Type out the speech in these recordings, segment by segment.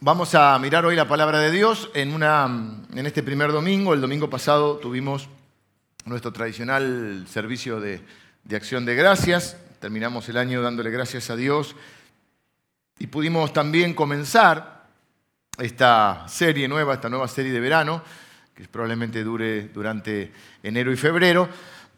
Vamos a mirar hoy la palabra de Dios en, una, en este primer domingo. El domingo pasado tuvimos nuestro tradicional servicio de, de acción de gracias. Terminamos el año dándole gracias a Dios y pudimos también comenzar esta serie nueva, esta nueva serie de verano, que probablemente dure durante enero y febrero,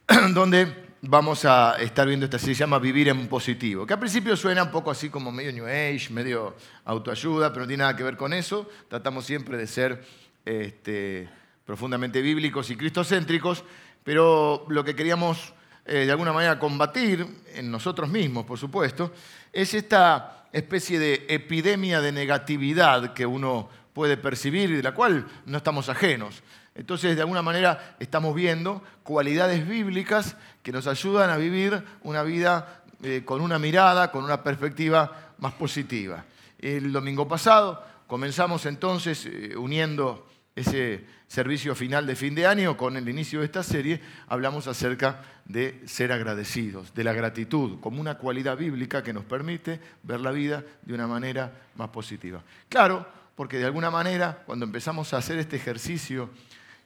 donde vamos a estar viendo esta serie, se llama Vivir en Positivo, que al principio suena un poco así como medio New Age, medio autoayuda, pero no tiene nada que ver con eso. Tratamos siempre de ser este, profundamente bíblicos y cristocéntricos, pero lo que queríamos eh, de alguna manera combatir en nosotros mismos, por supuesto, es esta especie de epidemia de negatividad que uno puede percibir y de la cual no estamos ajenos. Entonces, de alguna manera, estamos viendo cualidades bíblicas que nos ayudan a vivir una vida eh, con una mirada, con una perspectiva más positiva. El domingo pasado comenzamos entonces eh, uniendo ese servicio final de fin de año con el inicio de esta serie, hablamos acerca de ser agradecidos, de la gratitud, como una cualidad bíblica que nos permite ver la vida de una manera más positiva. Claro, porque de alguna manera, cuando empezamos a hacer este ejercicio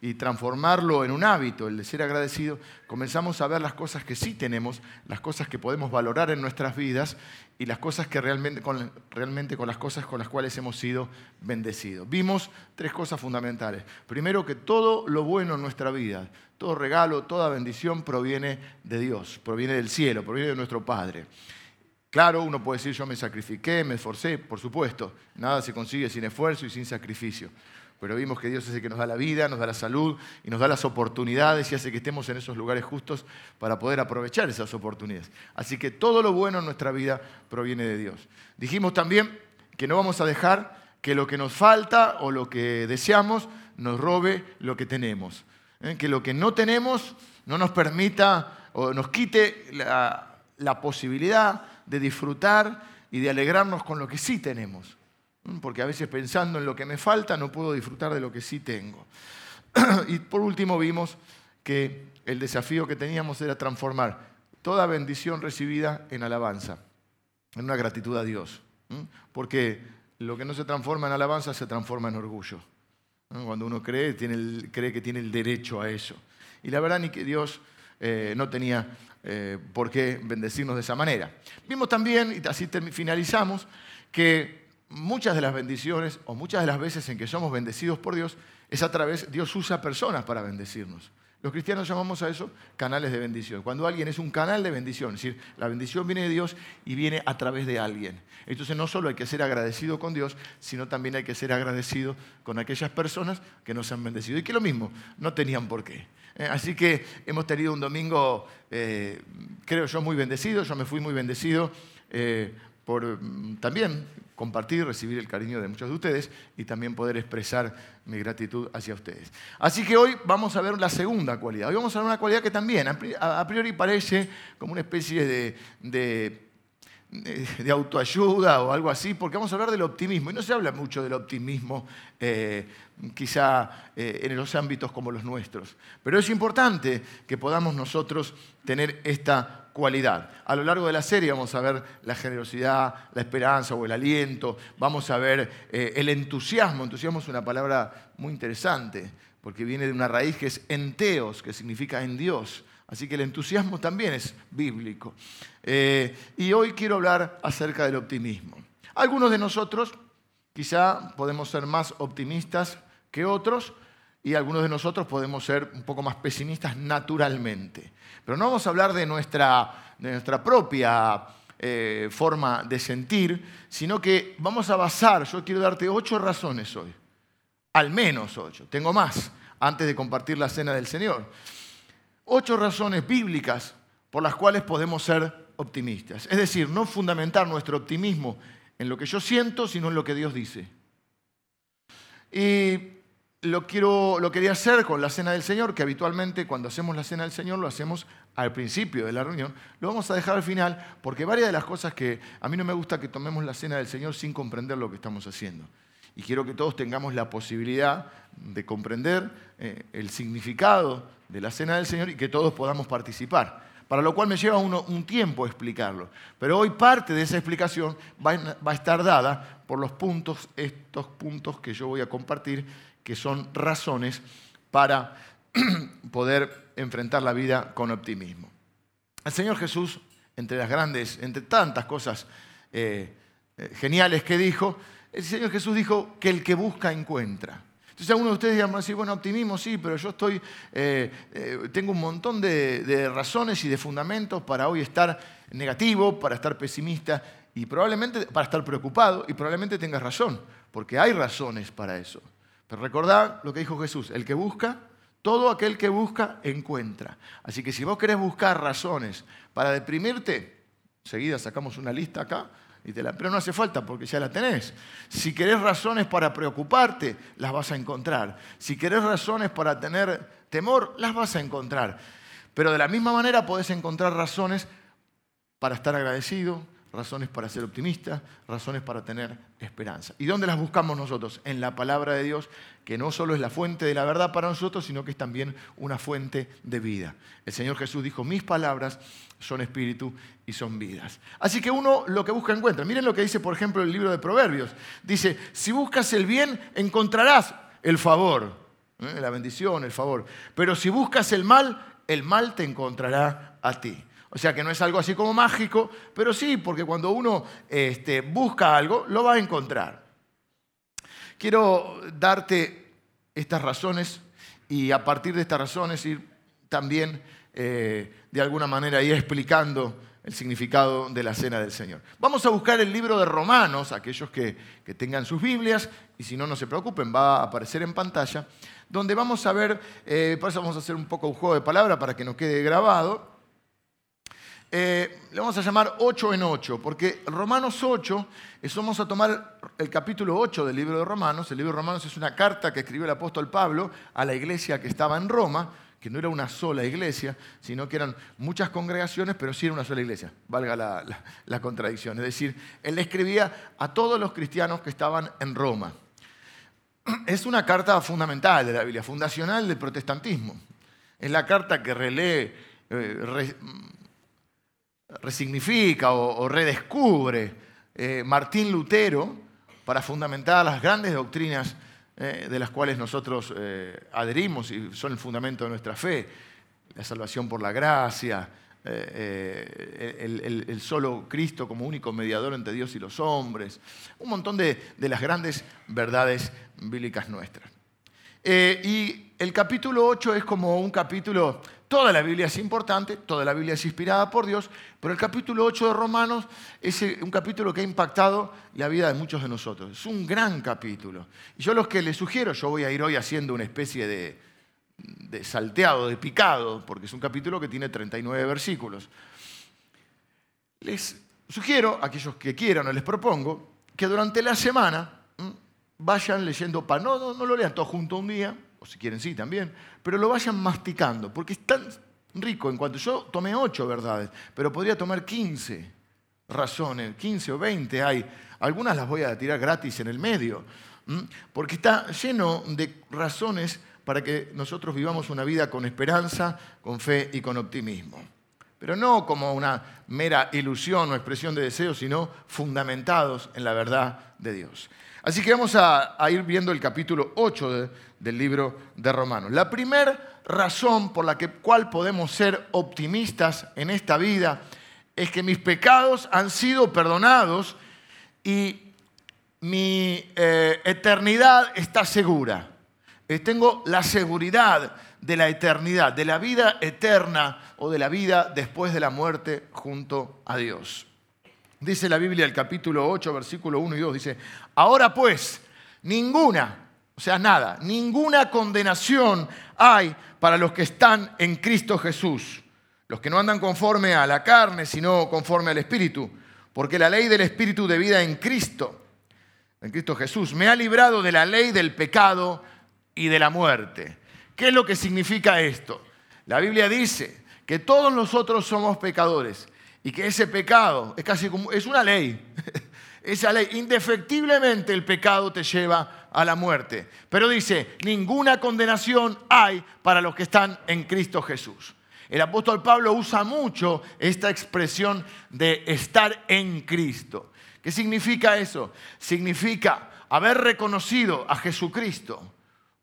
y transformarlo en un hábito, el de ser agradecido, comenzamos a ver las cosas que sí tenemos, las cosas que podemos valorar en nuestras vidas y las cosas que realmente con, realmente con las cosas con las cuales hemos sido bendecidos. Vimos tres cosas fundamentales. Primero, que todo lo bueno en nuestra vida, todo regalo, toda bendición proviene de Dios, proviene del cielo, proviene de nuestro Padre. Claro, uno puede decir yo me sacrifiqué, me esforcé, por supuesto, nada se consigue sin esfuerzo y sin sacrificio pero vimos que Dios es el que nos da la vida, nos da la salud y nos da las oportunidades y hace que estemos en esos lugares justos para poder aprovechar esas oportunidades. Así que todo lo bueno en nuestra vida proviene de Dios. Dijimos también que no vamos a dejar que lo que nos falta o lo que deseamos nos robe lo que tenemos. ¿eh? Que lo que no tenemos no nos permita o nos quite la, la posibilidad de disfrutar y de alegrarnos con lo que sí tenemos. Mm, porque a veces pensando en lo que me falta no puedo disfrutar de lo que sí tengo. y por último vimos que el desafío que teníamos era transformar toda bendición recibida en alabanza, en una gratitud a Dios. Porque lo que no se transforma en alabanza se transforma en orgullo. Cuando uno cree, cree que tiene el derecho a eso. Y la verdad ni que Dios eh, no tenía eh, por qué bendecirnos de esa manera. Vimos también, y así finalizamos, que muchas de las bendiciones o muchas de las veces en que somos bendecidos por Dios es a través, Dios usa personas para bendecirnos. Los cristianos llamamos a eso canales de bendición. Cuando alguien es un canal de bendición, es decir, la bendición viene de Dios y viene a través de alguien. Entonces no solo hay que ser agradecido con Dios, sino también hay que ser agradecido con aquellas personas que nos han bendecido. Y que lo mismo, no tenían por qué. Eh, así que hemos tenido un domingo, eh, creo yo, muy bendecido. Yo me fui muy bendecido eh, por mm, también compartir, recibir el cariño de muchos de ustedes y también poder expresar mi gratitud hacia ustedes. Así que hoy vamos a ver la segunda cualidad. Hoy vamos a ver una cualidad que también a priori parece como una especie de, de autoayuda o algo así, porque vamos a hablar del optimismo. Y no se habla mucho del optimismo, eh, quizá eh, en los ámbitos como los nuestros. Pero es importante que podamos nosotros tener esta cualidad. A lo largo de la serie vamos a ver la generosidad, la esperanza o el aliento, vamos a ver eh, el entusiasmo. Entusiasmo es una palabra muy interesante porque viene de una raíz que es enteos, que significa en Dios. Así que el entusiasmo también es bíblico. Eh, y hoy quiero hablar acerca del optimismo. Algunos de nosotros quizá podemos ser más optimistas que otros y algunos de nosotros podemos ser un poco más pesimistas naturalmente. Pero no vamos a hablar de nuestra, de nuestra propia eh, forma de sentir, sino que vamos a basar, yo quiero darte ocho razones hoy, al menos ocho, tengo más, antes de compartir la cena del Señor. Ocho razones bíblicas por las cuales podemos ser optimistas. Es decir, no fundamentar nuestro optimismo en lo que yo siento, sino en lo que Dios dice. Y lo, quiero, lo quería hacer con la cena del Señor, que habitualmente cuando hacemos la cena del Señor lo hacemos al principio de la reunión, lo vamos a dejar al final, porque varias de las cosas que a mí no me gusta que tomemos la cena del Señor sin comprender lo que estamos haciendo. Y quiero que todos tengamos la posibilidad de comprender eh, el significado de la cena del Señor y que todos podamos participar. para lo cual me lleva un tiempo explicarlo. Pero hoy parte de esa explicación va, va a estar dada por los puntos, estos puntos que yo voy a compartir, que son razones para poder enfrentar la vida con optimismo. El Señor Jesús, entre las grandes, entre tantas cosas eh, eh, geniales que dijo, el Señor Jesús dijo que el que busca encuentra. Entonces algunos de ustedes dirán así, bueno, optimismo sí, pero yo estoy, eh, tengo un montón de, razones y de fundamentos para hoy estar negativo, para estar pesimista y probablemente para estar preocupado y probablemente tengas razón, porque hay razones para eso. Pero recordad lo que dijo Jesús, el que busca, todo aquel que busca, encuentra. Así que si vos querés buscar razones para deprimirte, seguida sacamos una lista acá, y te la, pero no hace falta porque ya la tenés. Si querés razones para preocuparte, las vas a encontrar. Si querés razones para tener temor, las vas a encontrar. Pero de la misma manera podés encontrar razones para estar agradecido, razones para ser optimista, razones para tener esperanza. ¿Y dónde las buscamos nosotros? En la palabra de Dios, que no solo es la fuente de la verdad para nosotros, sino que es también una fuente de vida. El Señor Jesús dijo, mis palabras son espíritu y son vidas. Así que uno lo que busca encuentra. Miren lo que dice, por ejemplo, el libro de Proverbios. Dice, si buscas el bien, encontrarás el favor, ¿eh? la bendición, el favor. Pero si buscas el mal, el mal te encontrará a ti. O sea que no es algo así como mágico, pero sí, porque cuando uno este, busca algo, lo va a encontrar. Quiero darte estas razones y a partir de estas razones ir también eh, de alguna manera ir explicando el significado de la cena del Señor. Vamos a buscar el libro de Romanos, aquellos que, tengan sus Biblias, y si no, no se preocupen, va a aparecer en pantalla, donde vamos a ver, eh, por eso vamos a hacer un poco un juego de palabra para que nos quede grabado. Eh, le vamos a llamar 8 en 8, porque Romanos 8, eso vamos a tomar el capítulo 8 del libro de Romanos. El libro de Romanos es una carta que escribió el apóstol Pablo a la iglesia que estaba en Roma, que no era una sola iglesia, sino que eran muchas congregaciones, pero sí era una sola iglesia, valga la, contradicción. Es decir, él escribía a todos los cristianos que estaban en Roma. Es una carta fundamental de la Biblia, fundacional del protestantismo. Es la carta que relee, eh, resignifica o, redescubre eh, Martín Lutero para fundamentar las grandes doctrinas eh, de las cuales nosotros eh, adherimos y son el fundamento de nuestra fe. La salvación por la gracia, el, solo Cristo como único mediador entre Dios y los hombres, un montón de, de las grandes verdades bíblicas nuestras. y el capítulo 8 es como un capítulo Toda la Biblia es importante, toda la Biblia es inspirada por Dios, pero el capítulo 8 de Romanos es un capítulo que ha impactado la vida de muchos de nosotros. Es un gran capítulo. Y yo los que les sugiero, yo voy a ir hoy haciendo una especie de, de salteado, de picado, porque es un capítulo que tiene 39 versículos. Les sugiero, a aquellos que quieran o les propongo, que durante la semana vayan leyendo, no, no, no lo lean todo junto un día, o si quieren sí también, pero lo vayan masticando, porque es tan rico en cuanto yo tomé ocho verdades, pero podría tomar 15 razones, 15 o 20 hay, algunas las voy a tirar gratis en el medio, porque está lleno de razones para que nosotros vivamos una vida con esperanza, con fe y con optimismo. Pero no como una mera ilusión o expresión de deseo, sino fundamentados en la verdad de Dios. Así que vamos a, ir viendo el capítulo 8 del libro de Romanos. La primera razón por la que, cual podemos ser optimistas en esta vida es que mis pecados han sido perdonados y mi eh, eternidad está segura. Eh, tengo la seguridad de la eternidad, de la vida eterna o de la vida después de la muerte junto a Dios. Dice la Biblia, el capítulo 8, versículo 1 y 2, dice, ahora pues, ninguna, o sea, nada, ninguna condenación hay para los que están en Cristo Jesús, los que no andan conforme a la carne, sino conforme al Espíritu, porque la ley del Espíritu de vida en Cristo, en Cristo Jesús, me ha librado de la ley del pecado y de la muerte. ¿Qué es lo que significa esto? La Biblia dice que todos nosotros somos pecadores y que ese pecado es casi como, es una ley. Esa ley, indefectiblemente el pecado te lleva a la muerte. Pero dice, ninguna condenación hay para los que están en Cristo Jesús. El apóstol Pablo usa mucho esta expresión de estar en Cristo. ¿Qué significa eso? Significa haber reconocido a Jesucristo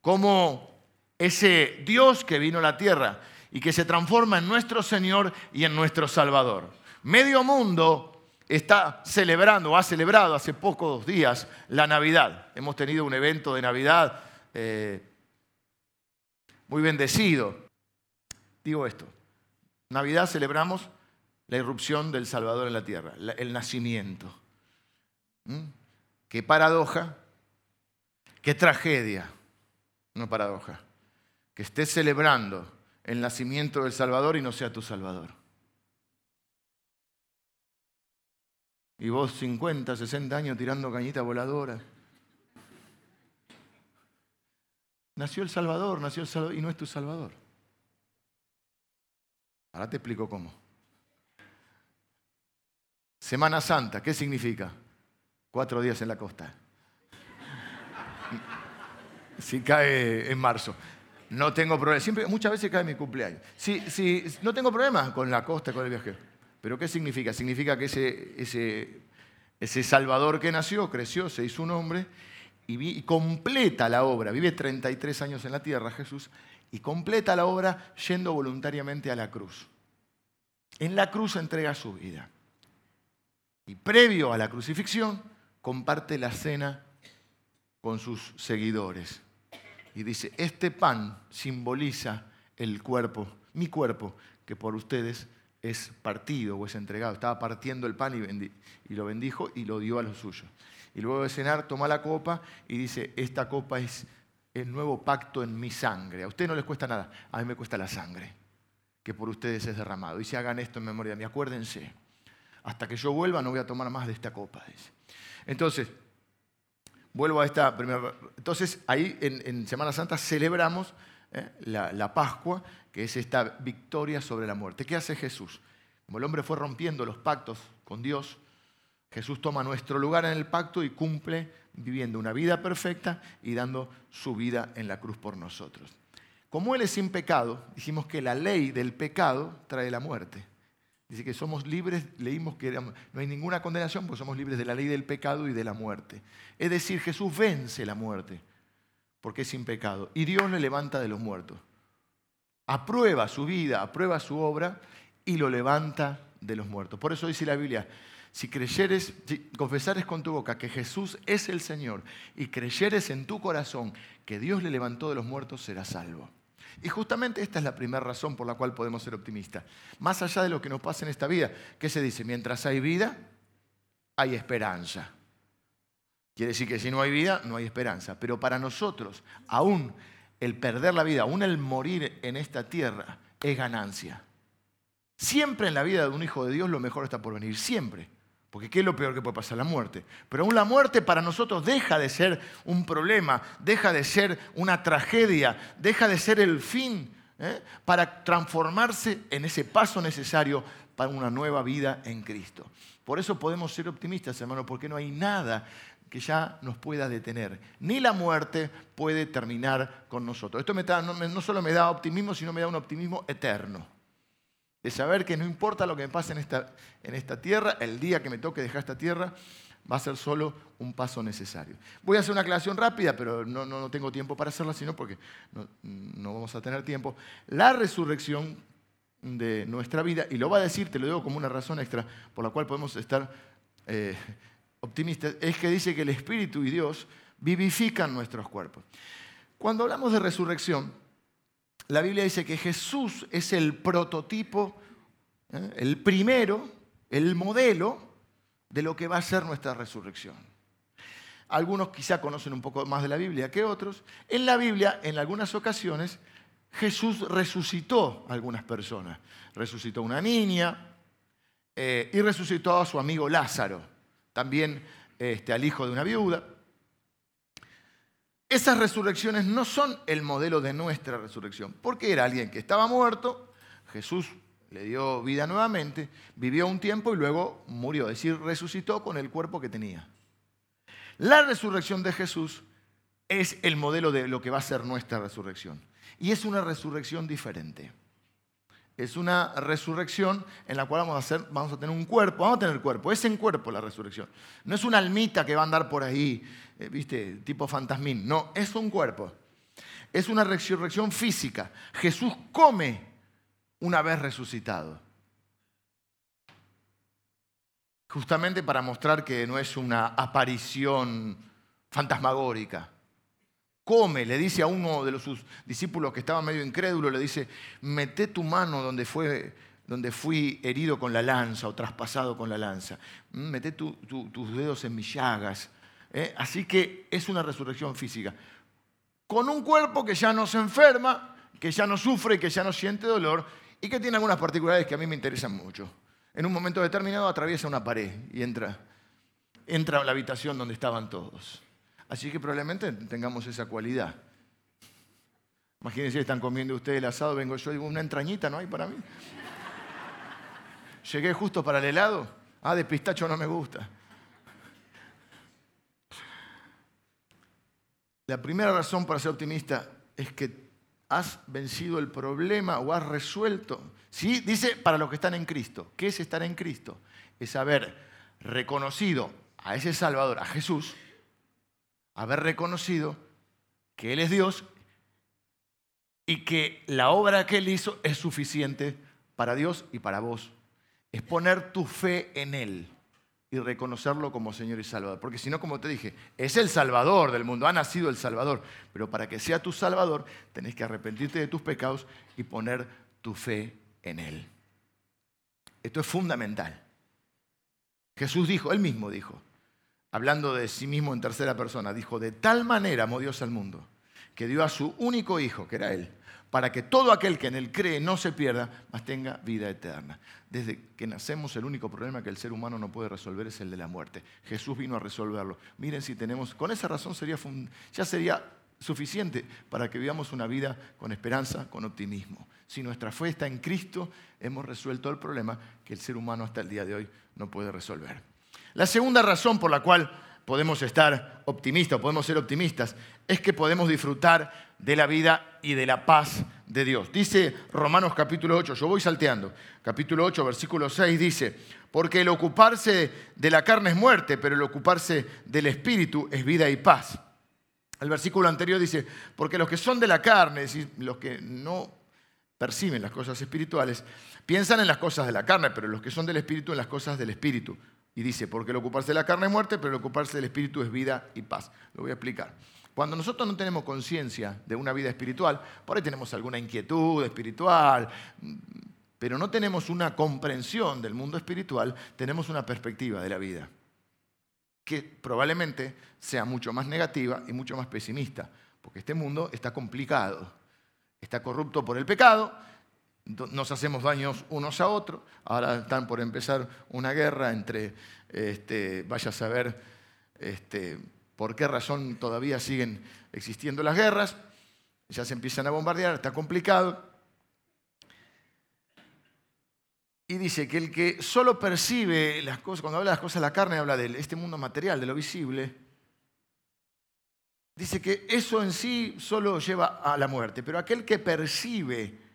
como ese Dios que vino a la tierra y que se transforma en nuestro Señor y en nuestro Salvador. Medio mundo está celebrando, ha celebrado hace pocos días la Navidad. Hemos tenido un evento de Navidad eh, muy bendecido. Digo esto, Navidad celebramos la irrupción del Salvador en la tierra, el nacimiento. ¿Mm? Qué paradoja, qué tragedia, no paradoja, que estés celebrando el nacimiento del Salvador y no sea tu Salvador. Y vos 50, 60 años tirando cañita voladora. Nació el Salvador, nació el Salvador y no es tu Salvador. Ahora te explico cómo. Semana Santa, ¿qué significa? Cuatro días en la costa. Si cae en marzo. No tengo problema. Siempre, muchas veces cae mi cumpleaños. Sí, sí, no tengo problema con la costa, con el viaje. Pero ¿qué significa? Significa que ese, ese, ese Salvador que nació, creció, se hizo un hombre y, completa la obra. Vive 33 años en la tierra Jesús y completa la obra yendo voluntariamente a la cruz. En la cruz entrega su vida. Y previo a la crucifixión, comparte la cena con sus seguidores y dice, este pan simboliza el cuerpo, mi cuerpo, que por ustedes es partido o es entregado. Estaba partiendo el pan y, lo bendijo y lo dio a los suyos. Y luego de cenar toma la copa y dice, esta copa es el nuevo pacto en mi sangre. A ustedes no les cuesta nada, a mí me cuesta la sangre, que por ustedes es derramado. Y si hagan esto en memoria de mí, acuérdense, hasta que yo vuelva no voy a tomar más de esta copa. Entonces, vuelvo a esta primera. Entonces, ahí en, Semana Santa celebramos eh, la, la, Pascua, que es esta victoria sobre la muerte. ¿Qué hace Jesús? Como el hombre fue rompiendo los pactos con Dios, Jesús toma nuestro lugar en el pacto y cumple viviendo una vida perfecta y dando su vida en la cruz por nosotros. Como Él es sin pecado, dijimos que la ley del pecado trae la muerte. Dice que somos libres, leímos que no hay ninguna condenación porque somos libres de la ley del pecado y de la muerte. Es decir, Jesús vence la muerte porque es sin pecado y Dios le levanta de los muertos. Aprueba su vida, aprueba su obra y lo levanta de los muertos. Por eso dice la Biblia, si creyeres, confesares con tu boca que Jesús es el Señor y creyeres en tu corazón que Dios le levantó de los muertos, serás salvo. Y justamente esta es la primera razón por la cual podemos ser optimistas. Más allá de lo que nos pasa en esta vida, ¿qué se dice? Mientras hay vida, hay esperanza. Quiere decir que si no hay vida, no hay esperanza. Pero para nosotros, aún el perder la vida, aún el morir en esta tierra, es ganancia. Siempre en la vida de un hijo de Dios lo mejor está por venir, siempre. Porque ¿qué es lo peor que puede pasar? La muerte. Pero aún la muerte para nosotros deja de ser un problema, deja de ser una tragedia, deja de ser el fin ¿eh? para transformarse en ese paso necesario para una nueva vida en Cristo. Por eso podemos ser optimistas, hermano, porque no hay nada que ya nos pueda detener. Ni la muerte puede terminar con nosotros. Esto no solo me da optimismo, sino me da un optimismo eterno de saber que no importa lo que me pase en esta, en esta tierra, el día que me toque dejar esta tierra, va a ser solo un paso necesario. Voy a hacer una aclaración rápida, pero no, no, tengo tiempo para hacerla, sino porque no, vamos a tener tiempo. La resurrección de nuestra vida, y lo va a decir, te lo digo como una razón extra por la cual podemos estar eh, es que dice que el Espíritu y Dios vivifican nuestros cuerpos. Cuando hablamos de resurrección, la Biblia dice que Jesús es el prototipo, ¿eh? el primero, el modelo de lo que va a ser nuestra resurrección. Algunos quizá conocen un poco más de la Biblia que otros. En la Biblia, en algunas ocasiones, Jesús resucitó a algunas personas. Resucitó a una niña eh, y resucitó a su amigo Lázaro, también este, al hijo de una viuda. Esas resurrecciones no son el modelo de nuestra resurrección, porque era alguien que estaba muerto, Jesús le dio vida nuevamente, vivió un tiempo y luego murió, es decir, resucitó con el cuerpo que tenía. La resurrección de Jesús es el modelo de lo que va a ser nuestra resurrección. Y es una resurrección diferente. Es una resurrección en la cual vamos a, hacer, vamos a tener un cuerpo, vamos a tener cuerpo, es en cuerpo la resurrección. No es una almita que va a andar por ahí, eh, viste, tipo fantasmín, no, es un cuerpo. Es una resurrección física. Jesús come una vez resucitado. Justamente para mostrar que no es una aparición fantasmagórica come, le dice a uno de los, sus discípulos que estaba medio incrédulo, le dice, mete tu mano donde, fue, donde fui herido con la lanza o traspasado con la lanza, mete tus dedos en mis llagas. ¿eh? Así que es una resurrección física. Con un cuerpo que ya no se enferma, que ya no sufre, que ya no siente dolor y que tiene algunas particularidades que a mí me interesan mucho. En un momento determinado atraviesa una pared y entra, entra a la habitación donde estaban todos. Así que probablemente tengamos esa cualidad. Imagínense, están comiendo ustedes el asado, vengo yo y digo, una entrañita no hay para mí. Llegué justo para el helado. Ah, de pistacho no me gusta. La primera razón para ser optimista es que has vencido el problema o has resuelto. ¿Sí? Dice para los que están en Cristo. ¿Qué es estar en Cristo? Es haber reconocido a ese Salvador, a Jesús, haber reconocido que Él es Dios y que la obra que Él hizo es suficiente para Dios y para vos. Es poner tu fe en Él y reconocerlo como Señor y Salvador. Porque si no, como te dije, es el Salvador del mundo, ha nacido el Salvador. Pero para que sea tu Salvador, tenés que arrepentirte de tus pecados y poner tu fe en Él. Esto es fundamental. Jesús dijo, Él mismo dijo, hablando de sí mismo en tercera persona, dijo, de tal manera amó Dios al mundo, que dio a su único hijo, que era Él, para que todo aquel que en Él cree no se pierda, mas tenga vida eterna. Desde que nacemos el único problema que el ser humano no puede resolver es el de la muerte. Jesús vino a resolverlo. Miren si tenemos, con esa razón sería, ya sería suficiente para que vivamos una vida con esperanza, con optimismo. Si nuestra fe está en Cristo, hemos resuelto el problema que el ser humano hasta el día de hoy no puede resolver. La segunda razón por la cual podemos estar optimistas, podemos ser optimistas, es que podemos disfrutar de la vida y de la paz de Dios. Dice Romanos capítulo 8, yo voy salteando, capítulo 8, versículo 6 dice, porque el ocuparse de la carne es muerte, pero el ocuparse del espíritu es vida y paz. El versículo anterior dice, porque los que son de la carne, es decir, los que no perciben las cosas espirituales, piensan en las cosas de la carne, pero los que son del espíritu en las cosas del espíritu. Y dice, porque el ocuparse de la carne es muerte, pero el ocuparse del espíritu es vida y paz. Lo voy a explicar. Cuando nosotros no tenemos conciencia de una vida espiritual, por ahí tenemos alguna inquietud espiritual, pero no tenemos una comprensión del mundo espiritual, tenemos una perspectiva de la vida que probablemente sea mucho más negativa y mucho más pesimista, porque este mundo está complicado, está corrupto por el pecado nos hacemos daños unos a otros. Ahora están por empezar una guerra entre, este, vaya a saber este, por qué razón todavía siguen existiendo las guerras. Ya se empiezan a bombardear, está complicado. Y dice que el que solo percibe las cosas, cuando habla de las cosas de la carne, habla de este mundo material, de lo visible. Dice que eso en sí solo lleva a la muerte, pero aquel que percibe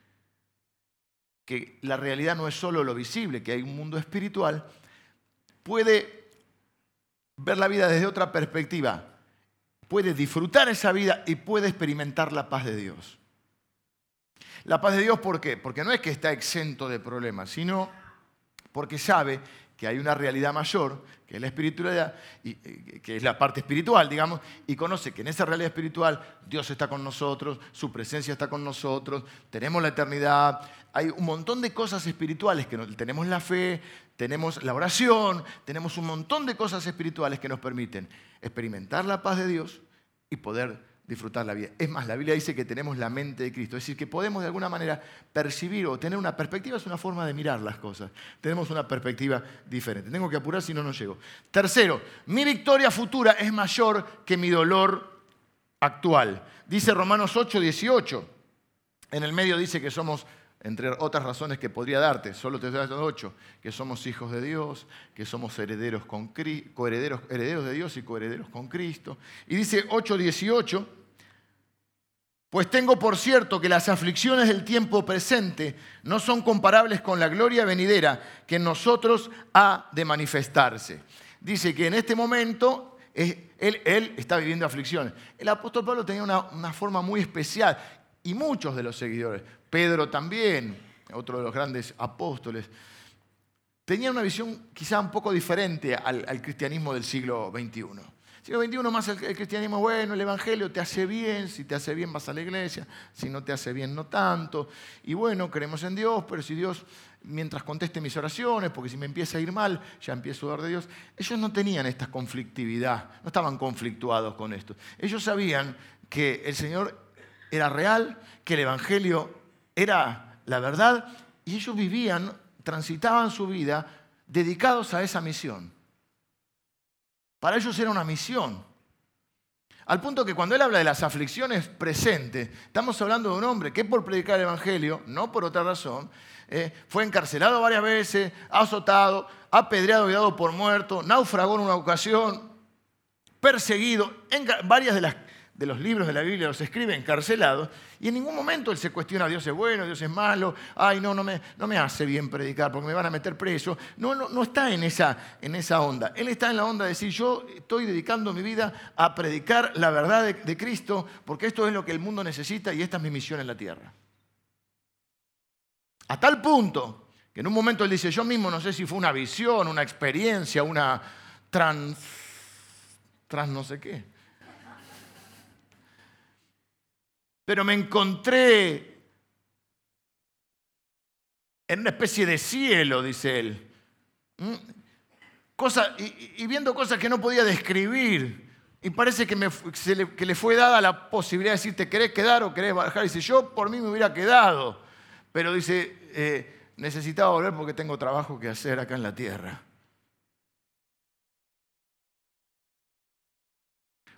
que la realidad no es solo lo visible, que hay un mundo espiritual, puede ver la vida desde otra perspectiva, puede disfrutar esa vida y puede experimentar la paz de Dios. La paz de Dios, ¿por qué? Porque no es que está exento de problemas, sino porque sabe que hay una realidad mayor, que es la espiritualidad, y, que es la parte espiritual, digamos, y conoce que en esa realidad espiritual Dios está con nosotros, su presencia está con nosotros, tenemos la eternidad, hay un montón de cosas espirituales que tenemos la fe, tenemos la oración, tenemos un montón de cosas espirituales que nos permiten experimentar la paz de Dios y poder disfrutar la vida. Es más, la Biblia dice que tenemos la mente de Cristo, es decir, que podemos de alguna manera percibir o tener una perspectiva, es una forma de mirar las cosas. Tenemos una perspectiva diferente. Tengo que apurar si no, no llego. Tercero, mi victoria futura es mayor que mi dolor actual. Dice Romanos 8, 18. En el medio dice que somos entre otras razones que podría darte, solo te doy ocho, que somos hijos de Dios, que somos herederos, con, coherederos herederos de Dios y coherederos con Cristo. Y dice 8.18, Pues tengo por cierto que las aflicciones del tiempo presente no son comparables con la gloria venidera que en nosotros ha de manifestarse. Dice que en este momento él, está viviendo aflicciones. El apóstol Pablo tenía una forma muy especial y muchos de los seguidores, Pedro también, otro de los grandes apóstoles, tenía una visión quizá un poco diferente al, cristianismo del siglo XXI siglo XXI más el, cristianismo, bueno, el evangelio te hace bien, si te hace bien vas a la iglesia, si no te hace bien no tanto. Y bueno, creemos en Dios, pero si Dios, mientras conteste mis oraciones, porque si me empieza a ir mal, ya empiezo a dudar de Dios. Ellos no tenían esta conflictividad, no estaban conflictuados con esto. Ellos sabían que el Señor era real, que el evangelio era la verdad, y ellos vivían, transitaban su vida dedicados a esa misión. Para ellos era una misión. Al punto que cuando él habla de las aflicciones presentes, estamos hablando de un hombre que por predicar el Evangelio, no por otra razón, eh, fue encarcelado varias veces, azotado, apedreado y dado por muerto, naufragó en una ocasión, perseguido. En varias de las de los libros de la Biblia los escribe encarcelado y en ningún momento él se cuestiona Dios es bueno, Dios es malo, ay no, no me, no me hace bien predicar porque me van a meter preso. No, no, no está en esa, en esa onda. Él está en la onda de decir yo estoy dedicando mi vida a predicar la verdad de, de Cristo porque esto es lo que el mundo necesita y esta es mi misión en la tierra. A tal punto que en un momento él dice, yo mismo no sé si fue una visión, una experiencia, una trans, trans no sé qué pero me encontré en una especie de cielo, dice él. ¿Mm? y, viendo cosas que no podía describir. Y parece que, le, fue dada la posibilidad de decir, ¿te querés quedar o querés bajar? Y dice, yo por mí me hubiera quedado. Pero dice, eh, necesitaba volver porque tengo trabajo que hacer acá en la tierra.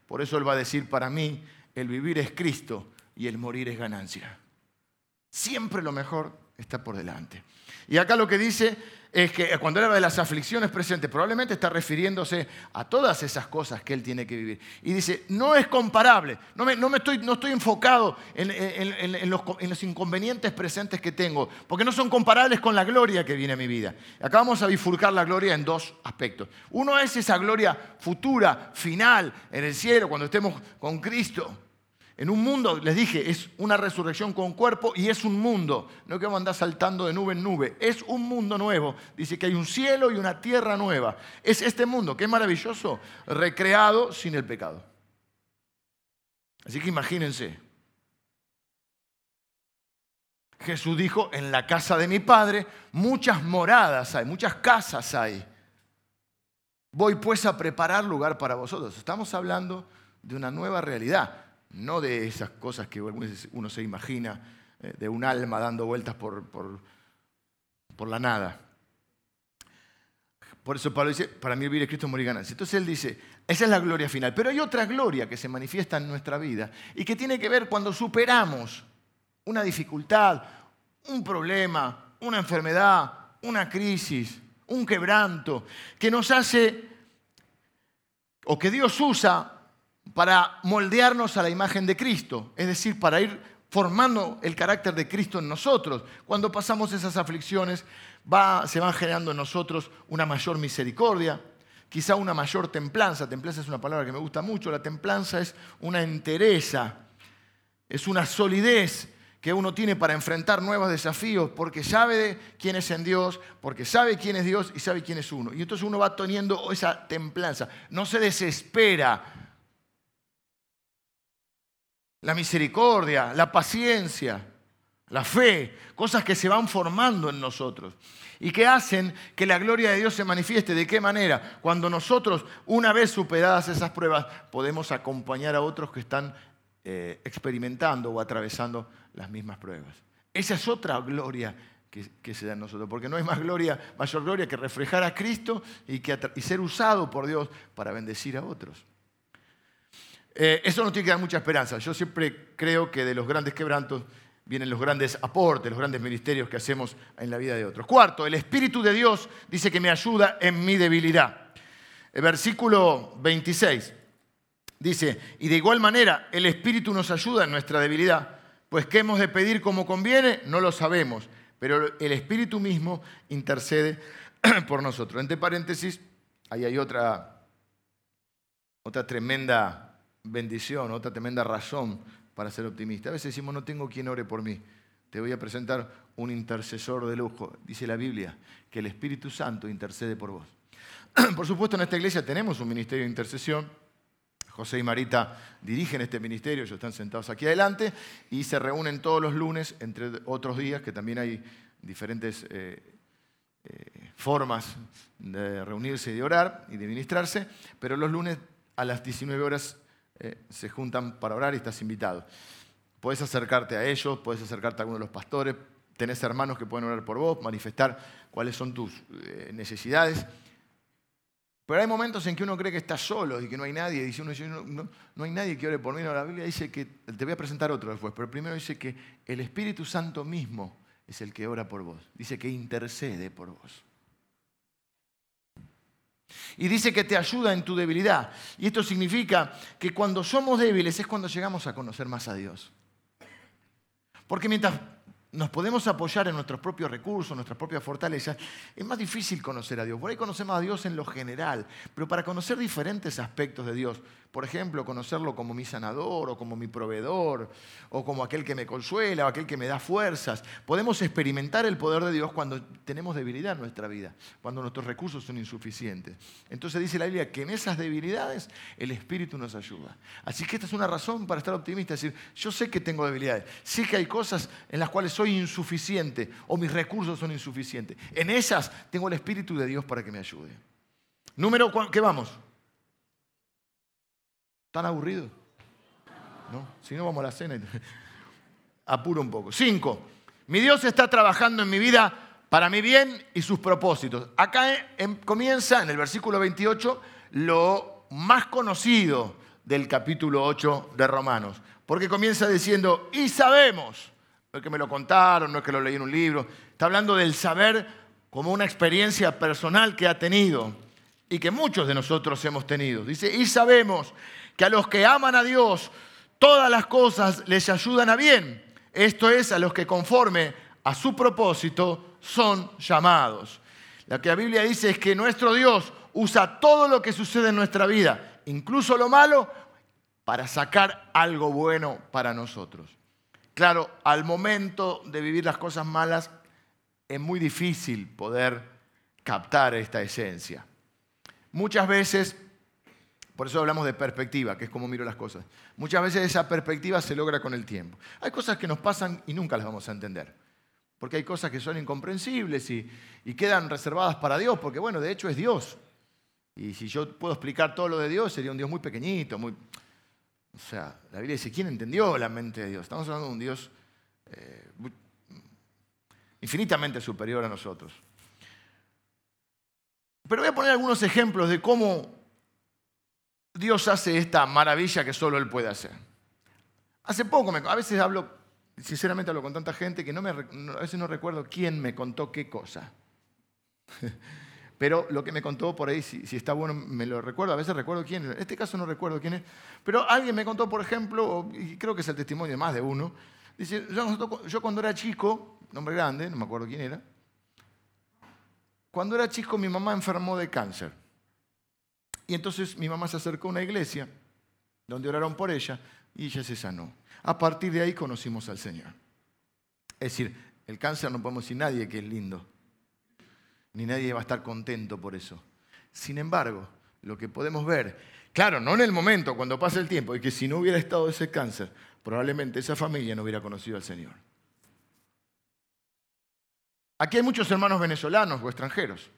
Por eso él va a decir, para mí el vivir es Cristo y el morir es ganancia. Siempre lo mejor está por delante. Y acá lo que dice es que cuando habla de las aflicciones presentes, probablemente está refiriéndose a todas esas cosas que él tiene que vivir. Y dice, no es comparable, no, me, estoy, enfocado en, los, en, los, inconvenientes presentes que tengo, porque no son comparables con la gloria que viene a mi vida. Acá vamos a bifurcar la gloria en dos aspectos. Uno es esa gloria futura, final, en el cielo, cuando estemos con Cristo. En un mundo, les dije, es una resurrección con cuerpo y es un mundo. No que vamos a andar saltando de nube en nube. Es un mundo nuevo. Dice que hay un cielo y una tierra nueva. Es este mundo, que es maravilloso, recreado sin el pecado. Así que imagínense. Jesús dijo, en la casa de mi Padre muchas moradas hay, muchas casas hay. Voy pues a preparar lugar para vosotros. Estamos hablando de una nueva realidad no de esas cosas que uno se imagina, eh, de un alma dando vueltas por, por, la nada. Por eso Pablo dice, para mí vivir es Cristo, morir ganancia. Entonces él dice, esa es la gloria final. Pero hay otra gloria que se manifiesta en nuestra vida y que tiene que ver cuando superamos una dificultad, un problema, una enfermedad, una crisis, un quebranto, que nos hace, o que Dios usa para moldearnos a la imagen de Cristo, es decir, para ir formando el carácter de Cristo en nosotros. Cuando pasamos esas aflicciones, se van generando en nosotros una mayor misericordia, quizá una mayor templanza. Templanza es una palabra que me gusta mucho. La templanza es una entereza, es una solidez que uno tiene para enfrentar nuevos desafíos, porque sabe quién es en Dios, porque sabe quién es Dios y sabe quién es uno. Y entonces uno va teniendo esa templanza, no se desespera la misericordia, la paciencia, la fe, cosas que se van formando en nosotros y que hacen que la gloria de Dios se manifieste. ¿De qué manera? Cuando nosotros, una vez superadas esas pruebas, podemos acompañar a otros que están eh, experimentando o atravesando las mismas pruebas. Esa es otra gloria que, se da en nosotros, porque no hay más gloria, mayor gloria que reflejar a Cristo y, que, y ser usado por Dios para bendecir a otros. Eh, eso nos tiene que dar mucha esperanza. Yo siempre creo que de los grandes quebrantos vienen los grandes aportes, los grandes ministerios que hacemos en la vida de otros. Cuarto, el Espíritu de Dios dice que me ayuda en mi debilidad. El versículo 26. Dice, y de igual manera el Espíritu nos ayuda en nuestra debilidad, pues qué hemos de pedir como conviene, no lo sabemos, pero el Espíritu mismo intercede por nosotros. Entre paréntesis, ahí hay otra, otra tremenda bendición, otra tremenda razón para ser optimista. A veces decimos, no tengo quien ore por mí. Te voy a presentar un intercesor de lujo. Dice la Biblia que el Espíritu Santo intercede por vos. Por supuesto, en esta iglesia tenemos un ministerio de intercesión. José y Marita dirigen este ministerio, ellos están sentados aquí adelante y se reúnen todos los lunes, entre otros días, que también hay diferentes eh, eh, formas de reunirse y de orar y de ministrarse, pero los lunes a las 19 horas eh, se juntan para orar y estás invitado. Puedes acercarte a ellos, puedes acercarte a alguno de los pastores, tenés hermanos que pueden orar por vos, manifestar cuáles son tus necesidades. Pero hay momentos en que uno cree que está solo y que no hay nadie. Dice uno, no, no, hay nadie que ore por mí. No, la Biblia dice que, te voy a presentar otro después, pero primero dice que el Espíritu Santo mismo es el que ora por vos. Dice que intercede por vos. Y dice que te ayuda en tu debilidad. Y esto significa que cuando somos débiles es cuando llegamos a conocer más a Dios. Porque mientras nos podemos apoyar en nuestros propios recursos, nuestras propias fortalezas, es más difícil conocer a Dios. Por ahí conocemos a Dios en lo general, pero para conocer diferentes aspectos de Dios, por ejemplo, conocerlo como mi sanador o como mi proveedor o como aquel que me consuela o aquel que me da fuerzas. Podemos experimentar el poder de Dios cuando tenemos debilidad en nuestra vida, cuando nuestros recursos son insuficientes. Entonces dice la Biblia que en esas debilidades el Espíritu nos ayuda. Así que esta es una razón para estar optimista, es decir, yo sé que tengo debilidades, sé que hay cosas en las cuales soy insuficiente o mis recursos son insuficientes. En esas tengo el Espíritu de Dios para que me ayude. Número, ¿qué vamos? ¿Están aburridos? ¿No? Si no, vamos a la cena. Apuro un poco. Cinco. Mi Dios está trabajando en mi vida para mi bien y sus propósitos. Acá comienza en el versículo 28 lo más conocido del capítulo 8 de Romanos. Porque comienza diciendo, y sabemos, no es que me lo contaron, no es que lo leí en un libro, está hablando del saber como una experiencia personal que ha tenido y que muchos de nosotros hemos tenido. Dice, y sabemos que a los que aman a Dios, todas las cosas les ayudan a bien. Esto es, a los que conforme a su propósito son llamados. Lo que la Biblia dice es que nuestro Dios usa todo lo que sucede en nuestra vida, incluso lo malo, para sacar algo bueno para nosotros. Claro, al momento de vivir las cosas malas es muy difícil poder captar esta esencia. Muchas veces por eso hablamos de perspectiva, que es como miro las cosas. Muchas veces esa perspectiva se logra con el tiempo. Hay cosas que nos pasan y nunca las vamos a entender. Porque hay cosas que son incomprensibles y, quedan reservadas para Dios, porque bueno, de hecho es Dios. Y si yo puedo explicar todo lo de Dios, sería un Dios muy pequeñito, muy... O sea, la Biblia dice, ¿quién entendió la mente de Dios? Estamos hablando de un Dios eh, infinitamente superior a nosotros. Pero voy a poner algunos ejemplos de cómo Dios hace esta maravilla que solo Él puede hacer. Hace poco, a veces hablo, sinceramente hablo con tanta gente que no me, a veces no recuerdo quién me contó qué cosa. Pero lo que me contó por ahí, si, está bueno, me lo recuerdo. A veces recuerdo quién. En este caso no recuerdo quién es. Pero alguien me contó, por ejemplo, y creo que es el testimonio de más de uno. Dice, yo, yo cuando era chico, nombre grande, no me acuerdo quién era. Cuando era chico mi mamá enfermó de cáncer. Y entonces mi mamá se acercó a una iglesia donde oraron por ella y ella se sanó. A partir de ahí conocimos al Señor. Es decir, el cáncer no podemos decir nadie que es lindo, ni nadie va a estar contento por eso. Sin embargo, lo que podemos ver, claro, no en el momento, cuando pasa el tiempo, es que si no hubiera estado ese cáncer, probablemente esa familia no hubiera conocido al Señor. Aquí hay muchos hermanos venezolanos o extranjeros,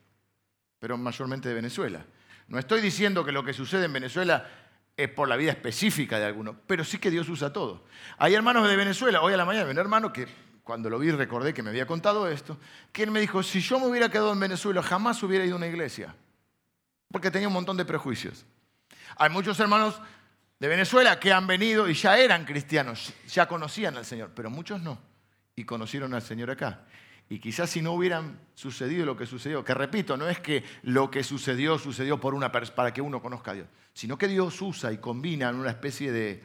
pero mayormente de Venezuela. No estoy diciendo que lo que sucede en Venezuela es por la vida específica de alguno, pero sí que Dios usa todo. Hay hermanos de Venezuela, hoy a la mañana, un hermano que cuando lo vi recordé que me había contado esto, que él me dijo, si yo me hubiera quedado en Venezuela jamás hubiera ido a una iglesia, porque tenía un montón de prejuicios. Hay muchos hermanos de Venezuela que han venido y ya eran cristianos, ya conocían al Señor, pero muchos no, y conocieron al Señor acá. Y quizás si no hubieran sucedido lo que sucedió, que repito, no es que lo que sucedió sucedió por una para que uno conozca a Dios, sino que Dios usa y combina en una especie de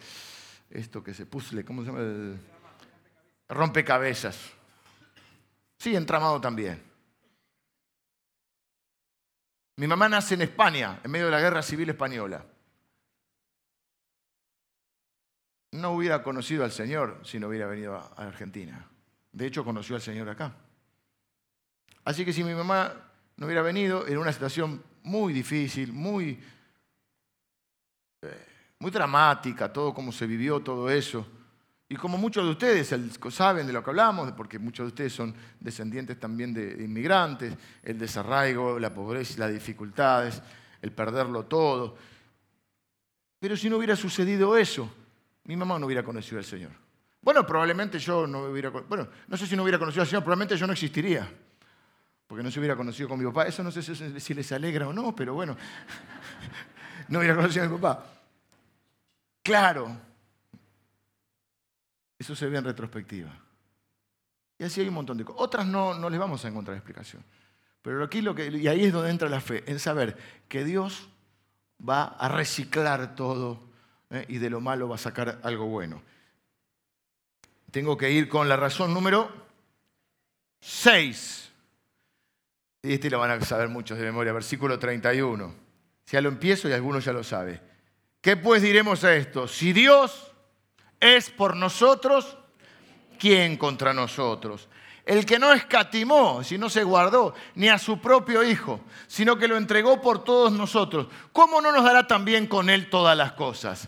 esto que se puzzle, ¿cómo se llama? Rompecabezas. Sí, entramado también. Mi mamá nace en España, en medio de la guerra civil española. No hubiera conocido al Señor si no hubiera venido a Argentina. De hecho, conoció al Señor acá. Así que si mi mamá no hubiera venido, en una situación muy difícil, muy, eh, muy dramática, todo como se vivió, todo eso. Y como muchos de ustedes saben de lo que hablamos, porque muchos de ustedes son descendientes también de inmigrantes, el desarraigo, la pobreza, las dificultades, el perderlo todo. Pero si no hubiera sucedido eso, mi mamá no hubiera conocido al Señor. Bueno, probablemente yo no hubiera, bueno, no sé si no hubiera conocido al Señor, probablemente yo no existiría, porque no se hubiera conocido con mi papá. Eso no sé si les alegra o no, pero bueno, no hubiera conocido a mi papá. Claro, eso se ve en retrospectiva. Y así hay un montón de cosas. Otras no, no les vamos a encontrar explicación. Pero aquí lo que, y ahí es donde entra la fe, en saber que Dios va a reciclar todo ¿eh? y de lo malo va a sacar algo bueno. Tengo que ir con la razón número 6. Y este lo van a saber muchos de memoria, versículo 31. Ya lo empiezo y algunos ya lo saben. ¿Qué pues diremos a esto? Si Dios es por nosotros, ¿quién contra nosotros? El que no escatimó, si no se guardó, ni a su propio Hijo, sino que lo entregó por todos nosotros, ¿cómo no nos dará también con Él todas las cosas?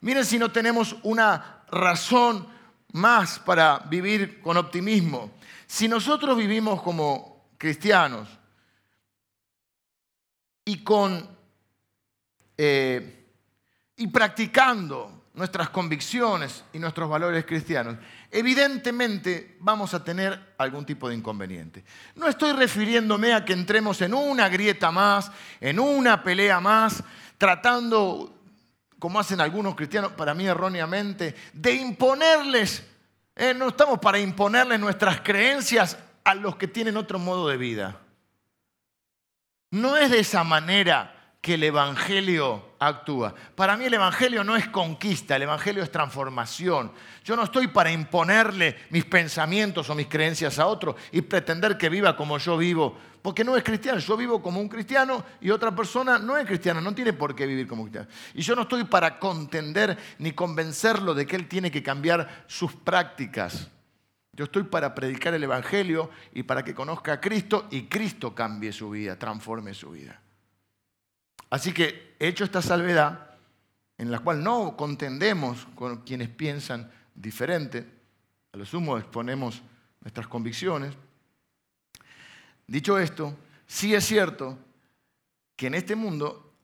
Miren si no tenemos una razón más para vivir con optimismo. Si nosotros vivimos como cristianos y con eh, y practicando nuestras convicciones y nuestros valores cristianos, evidentemente vamos a tener algún tipo de inconveniente. No estoy refiriéndome a que entremos en una grieta más, en una pelea más, tratando, como hacen algunos cristianos, para mí erróneamente, de imponerles, eh, no estamos para imponerles nuestras creencias a los que tienen otro modo de vida. No es de esa manera que el Evangelio actúa. Para mí el Evangelio no es conquista, el Evangelio es transformación. Yo no estoy para imponerle mis pensamientos o mis creencias a otro y pretender que viva como yo vivo, porque no es cristiano. Yo vivo como un cristiano y otra persona no es cristiana, no tiene por qué vivir como cristiano. Y yo no estoy para contender ni convencerlo de que él tiene que cambiar sus prácticas. Yo estoy para predicar el Evangelio y para que conozca a Cristo y Cristo cambie su vida, transforme su vida. Así que, hecho esta salvedad, en la cual no contendemos con quienes piensan diferente, a lo sumo exponemos nuestras convicciones. Dicho esto, sí es cierto que en este mundo,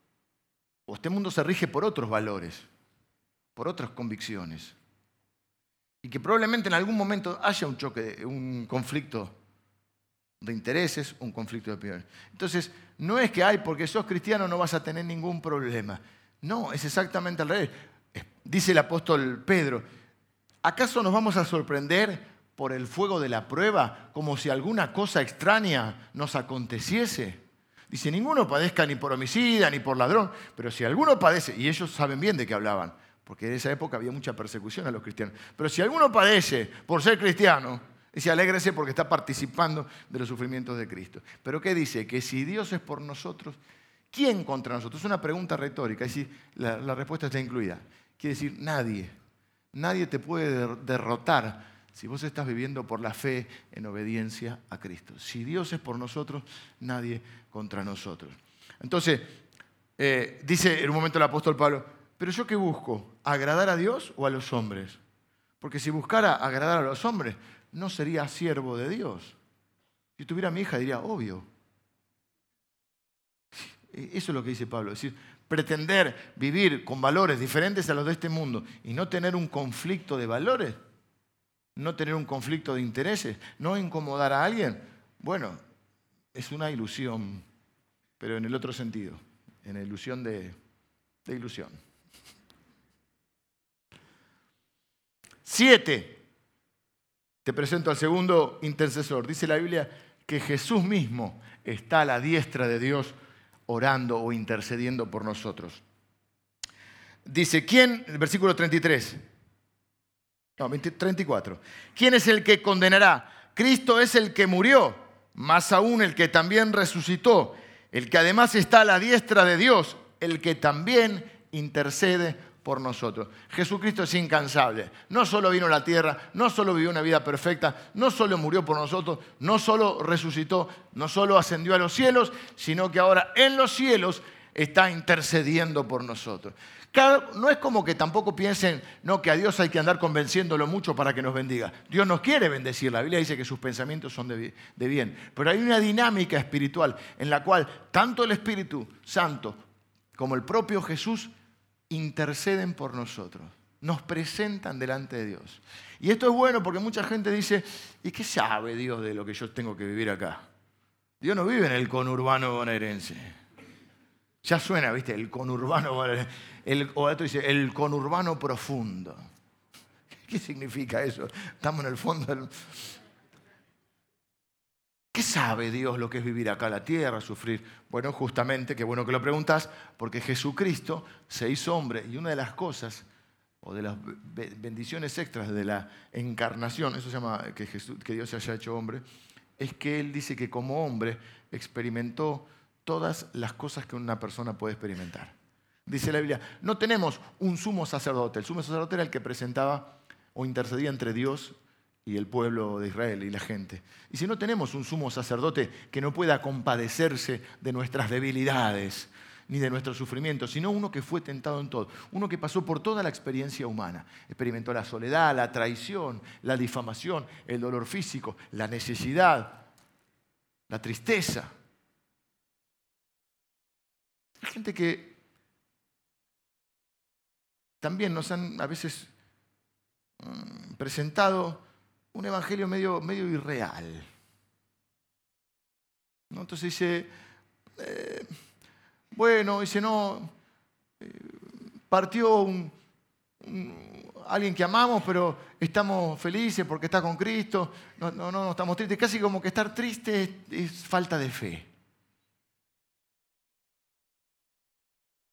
o este mundo se rige por otros valores, por otras convicciones, y que probablemente en algún momento haya un choque, un conflicto de intereses, un conflicto de opiniones. Entonces, no es que, hay porque sos cristiano no vas a tener ningún problema. No, es exactamente al revés. Dice el apóstol Pedro, ¿acaso nos vamos a sorprender por el fuego de la prueba como si alguna cosa extraña nos aconteciese? Dice, ninguno padezca ni por homicida ni por ladrón, pero si alguno padece, y ellos saben bien de qué hablaban, porque en esa época había mucha persecución a los cristianos, pero si alguno padece por ser cristiano, Dice, alégrese porque está participando de los sufrimientos de Cristo. Pero ¿qué dice? Que si Dios es por nosotros, ¿quién contra nosotros? Es una pregunta retórica, es decir, la, respuesta está incluida. Quiere decir, nadie. Nadie te puede derrotar si vos estás viviendo por la fe en obediencia a Cristo. Si Dios es por nosotros, nadie contra nosotros. Entonces, eh, dice en un momento el apóstol Pablo, pero yo qué busco, agradar a Dios o a los hombres? Porque si buscara agradar a los hombres, no sería siervo de Dios. Si tuviera mi hija diría, obvio. Eso es lo que dice Pablo. Es decir, pretender vivir con valores diferentes a los de este mundo y no tener un conflicto de valores, no tener un conflicto de intereses, no incomodar a alguien, bueno, es una ilusión, pero en el otro sentido, en la ilusión de, de ilusión. Siete, Te presento al segundo intercesor. Dice la Biblia que Jesús mismo está a la diestra de Dios orando o intercediendo por nosotros. Dice, ¿quién? El versículo 33. No, 34. ¿Quién es el que condenará? Cristo es el que murió, más aún el que también resucitó, el que además está a la diestra de Dios, el que también intercede por nosotros. Jesucristo es incansable. No solo vino a la tierra, no solo vivió una vida perfecta, no solo murió por nosotros, no solo resucitó, no solo ascendió a los cielos, sino que ahora en los cielos está intercediendo por nosotros no es como que tampoco piensen no, que a Dios hay que andar convenciéndolo mucho para que nos bendiga. Dios nos quiere bendecir. La Biblia dice que sus pensamientos son de, bien. Pero hay una dinámica espiritual en la cual tanto el Espíritu Santo como el propio Jesús interceden por nosotros. Nos presentan delante de Dios. Y esto es bueno porque mucha gente dice, ¿y qué sabe Dios de lo que yo tengo que vivir acá? Dios no vive en el conurbano bonaerense. Ya suena, ¿viste? El conurbano, o otro dice, el conurbano profundo. ¿Qué significa eso? Estamos en el fondo del... ¿Qué sabe Dios lo que es vivir acá en la tierra, sufrir? Bueno, justamente, qué bueno que lo preguntas, porque Jesucristo se hizo hombre y una de las cosas, o de las bendiciones extras de la encarnación, eso se llama que, que Dios se haya hecho hombre, es que Él dice que como hombre experimentó todas las cosas que una persona puede experimentar. Dice la Biblia, no tenemos un sumo sacerdote. El sumo sacerdote era el que presentaba o intercedía entre Dios y el pueblo de Israel y la gente. Y si no tenemos un sumo sacerdote que no pueda compadecerse de nuestras debilidades ni de nuestros sufrimientos, sino uno que fue tentado en todo, uno que pasó por toda la experiencia humana, experimentó la soledad, la traición, la difamación, el dolor físico, la necesidad, la tristeza, hay gente que también nos han a veces mm, presentado un evangelio medio, medio irreal. Entonces dice, eh, bueno, dice, no, eh, partió alguien que amamos, pero estamos felices porque está con Cristo, no, no, no estamos tristes. Casi como que estar triste es falta de fe.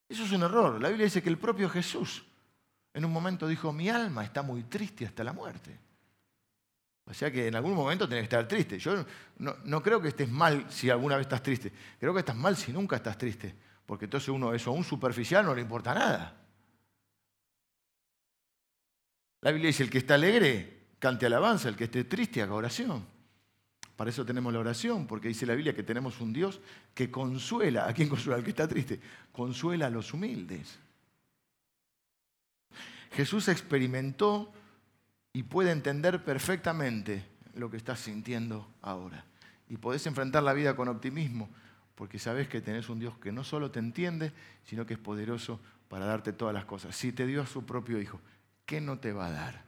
Eso es un error. La Biblia dice que el propio Jesús en un momento dijo, mi alma está muy triste hasta la muerte. O sea que en algún momento tenés que estar triste. Yo no, creo que estés mal si alguna vez estás triste. Creo que estás mal si nunca estás triste. Porque entonces uno, eso a un superficial no le importa nada. La Biblia dice, el que está alegre, cante alabanza, el que esté triste, haga oración. Para eso tenemos la oración, porque dice la Biblia que tenemos un Dios que consuela. ¿A quién consuela? Al que está triste. Consuela a los humildes. Jesús experimentó y puede entender perfectamente lo que estás sintiendo ahora. Y podés enfrentar la vida con optimismo, porque sabes que tenés un Dios que no solo te entiende, sino que es poderoso para darte todas las cosas. Si te dio a su propio Hijo, ¿qué no te va a dar?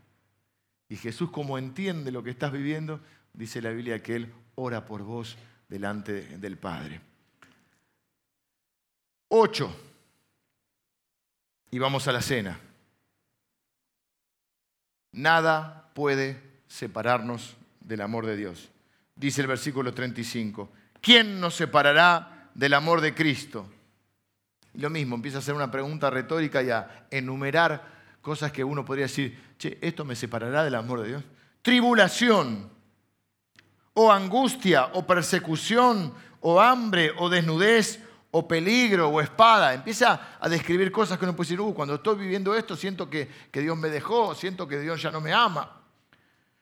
Y Jesús, como entiende lo que estás viviendo, dice la Biblia que Él ora por vos delante del Padre. Ocho. Y vamos a la cena. Nada puede separarnos del amor de Dios. Dice el versículo 35. ¿Quién nos separará del amor de Cristo? Lo mismo, empieza a hacer una pregunta retórica y a enumerar cosas que uno podría decir, che, ¿esto me separará del amor de Dios? Tribulación, o angustia, o persecución, o hambre, o desnudez, o peligro, o espada. Empieza a describir cosas que uno puede decir, uh, cuando estoy viviendo esto siento que, que Dios me dejó, siento que Dios ya no me ama.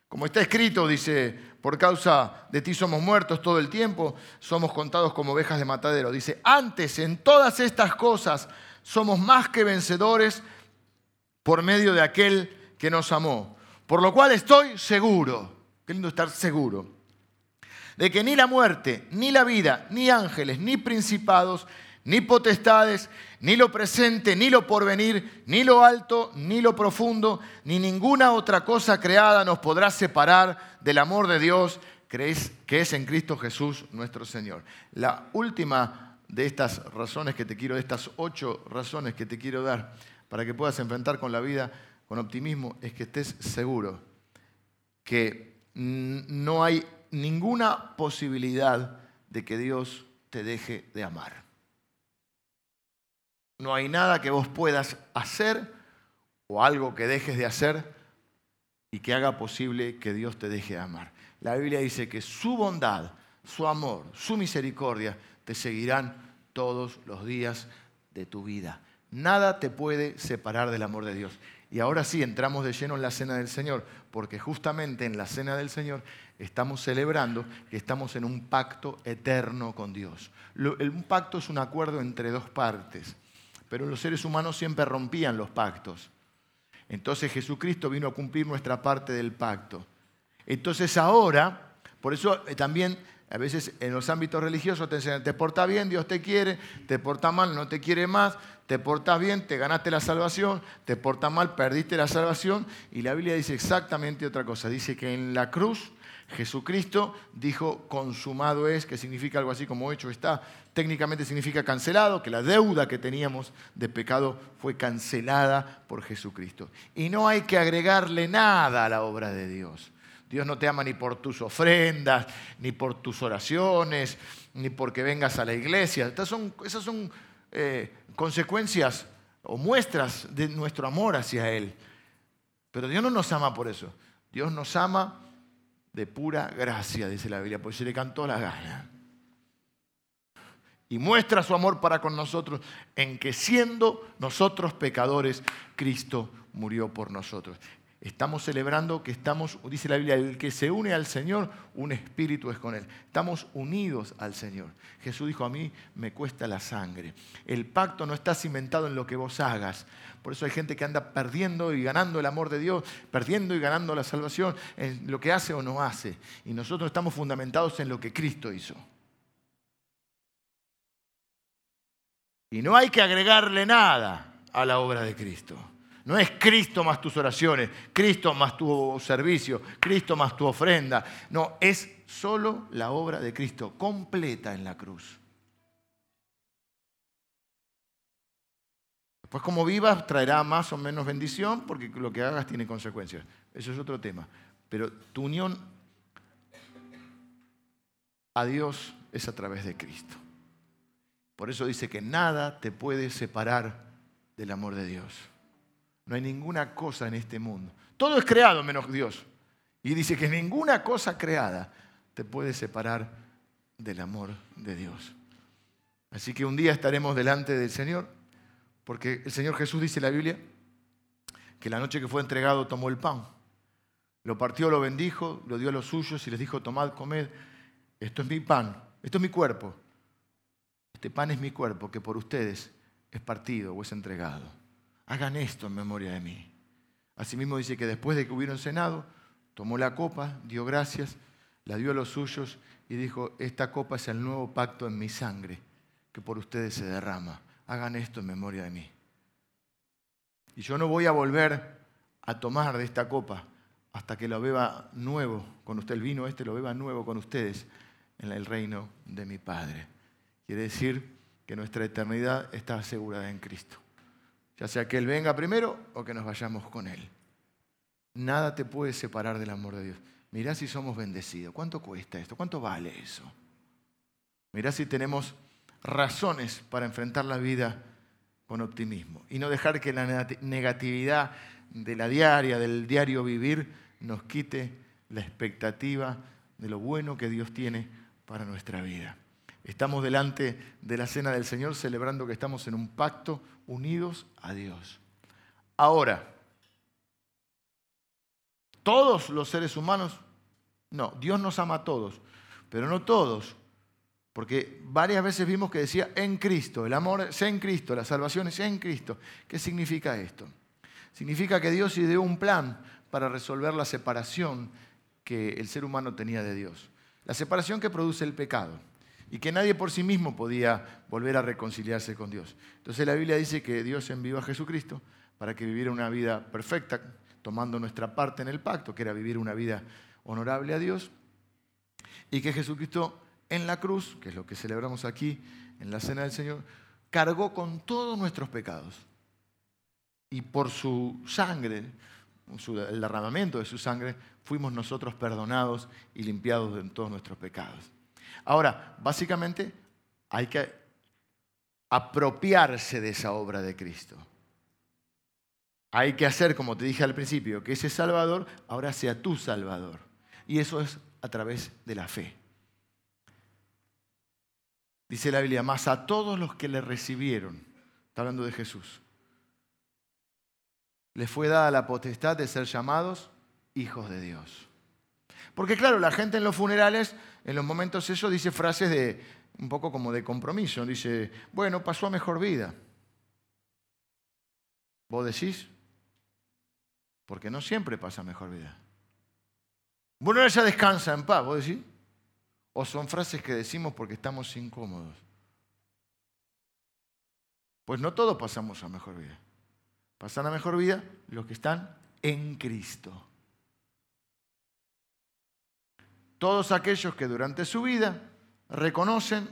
Como está escrito, dice, por causa de ti somos muertos todo el tiempo, somos contados como ovejas de matadero. Dice, antes en todas estas cosas somos más que vencedores por medio de aquel que nos amó. Por lo cual estoy seguro, qué lindo estar seguro, de que ni la muerte, ni la vida, ni ángeles, ni principados, ni potestades, ni lo presente, ni lo porvenir, ni lo alto, ni lo profundo, ni ninguna otra cosa creada nos podrá separar del amor de Dios que es en Cristo Jesús nuestro Señor. La última de estas razones que te quiero, de estas ocho razones que te quiero dar para que puedas enfrentar con la vida con optimismo, es que estés seguro que no hay ninguna posibilidad de que Dios te deje de amar. No hay nada que vos puedas hacer o algo que dejes de hacer y que haga posible que Dios te deje de amar. La Biblia dice que su bondad, su amor, su misericordia te seguirán todos los días de tu vida. Nada te puede separar del amor de Dios. Y ahora sí, entramos de lleno en la cena del Señor, porque justamente en la cena del Señor estamos celebrando que estamos en un pacto eterno con Dios. Un pacto es un acuerdo entre dos partes, pero los seres humanos siempre rompían los pactos. Entonces Jesucristo vino a cumplir nuestra parte del pacto. Entonces ahora, por eso eh, también a veces en los ámbitos religiosos te enseñan, te porta bien, Dios te quiere, te porta mal, no te quiere más, te portas bien, te ganaste la salvación, te porta mal, perdiste la salvación. Y la Biblia dice exactamente otra cosa. Dice que en la cruz Jesucristo dijo consumado es, que significa algo así como hecho está. Técnicamente significa cancelado, que la deuda que teníamos de pecado fue cancelada por Jesucristo. Y no hay que agregarle nada a la obra de Dios. Dios no te ama ni por tus ofrendas, ni por tus oraciones, ni porque vengas a la iglesia. Son, esas son eh, consecuencias o muestras de nuestro amor hacia Él. Pero Dios no nos ama por eso. Dios nos ama de pura gracia, dice la Biblia, porque se le cantó la gana. Y muestra su amor para con nosotros en que siendo nosotros pecadores, Cristo murió por nosotros. Estamos celebrando que estamos, dice la Biblia, el que se une al Señor, un espíritu es con Él. Estamos unidos al Señor. Jesús dijo, a mí me cuesta la sangre. El pacto no está cimentado en lo que vos hagas. Por eso hay gente que anda perdiendo y ganando el amor de Dios, perdiendo y ganando la salvación en lo que hace o no hace. Y nosotros estamos fundamentados en lo que Cristo hizo. Y no hay que agregarle nada a la obra de Cristo. No es Cristo más tus oraciones, Cristo más tu servicio, Cristo más tu ofrenda. No, es solo la obra de Cristo, completa en la cruz. Después como vivas traerá más o menos bendición porque lo que hagas tiene consecuencias. Eso es otro tema. Pero tu unión a Dios es a través de Cristo. Por eso dice que nada te puede separar del amor de Dios. No hay ninguna cosa en este mundo. Todo es creado menos Dios. Y dice que ninguna cosa creada te puede separar del amor de Dios. Así que un día estaremos delante del Señor, porque el Señor Jesús dice en la Biblia que la noche que fue entregado tomó el pan, lo partió, lo bendijo, lo dio a los suyos y les dijo, tomad, comed, esto es mi pan, esto es mi cuerpo. Este pan es mi cuerpo que por ustedes es partido o es entregado hagan esto en memoria de mí. Asimismo dice que después de que hubieron cenado, tomó la copa, dio gracias, la dio a los suyos y dijo, esta copa es el nuevo pacto en mi sangre, que por ustedes se derrama. Hagan esto en memoria de mí. Y yo no voy a volver a tomar de esta copa hasta que lo beba nuevo con usted, el vino este lo beba nuevo con ustedes en el reino de mi Padre. Quiere decir que nuestra eternidad está asegurada en Cristo ya sea que Él venga primero o que nos vayamos con Él. Nada te puede separar del amor de Dios. Mirá si somos bendecidos. ¿Cuánto cuesta esto? ¿Cuánto vale eso? Mirá si tenemos razones para enfrentar la vida con optimismo y no dejar que la negatividad de la diaria, del diario vivir, nos quite la expectativa de lo bueno que Dios tiene para nuestra vida. Estamos delante de la cena del Señor celebrando que estamos en un pacto unidos a Dios. Ahora, ¿todos los seres humanos? No, Dios nos ama a todos, pero no todos, porque varias veces vimos que decía en Cristo, el amor es en Cristo, la salvación es en Cristo. ¿Qué significa esto? Significa que Dios ideó un plan para resolver la separación que el ser humano tenía de Dios, la separación que produce el pecado y que nadie por sí mismo podía volver a reconciliarse con Dios. Entonces la Biblia dice que Dios envió a Jesucristo para que viviera una vida perfecta, tomando nuestra parte en el pacto, que era vivir una vida honorable a Dios, y que Jesucristo en la cruz, que es lo que celebramos aquí en la Cena del Señor, cargó con todos nuestros pecados. Y por su sangre, el derramamiento de su sangre, fuimos nosotros perdonados y limpiados de todos nuestros pecados. Ahora, básicamente hay que apropiarse de esa obra de Cristo. Hay que hacer, como te dije al principio, que ese Salvador ahora sea tu Salvador. Y eso es a través de la fe. Dice la Biblia, más a todos los que le recibieron, está hablando de Jesús, les fue dada la potestad de ser llamados hijos de Dios. Porque claro, la gente en los funerales, en los momentos eso, dice frases de un poco como de compromiso. Dice, bueno, pasó a mejor vida. ¿Vos decís? Porque no siempre pasa a mejor vida. Bueno, ya descansa en paz, ¿vos decís? ¿O son frases que decimos porque estamos incómodos? Pues no todos pasamos a mejor vida. Pasan a mejor vida los que están en Cristo. Todos aquellos que durante su vida reconocen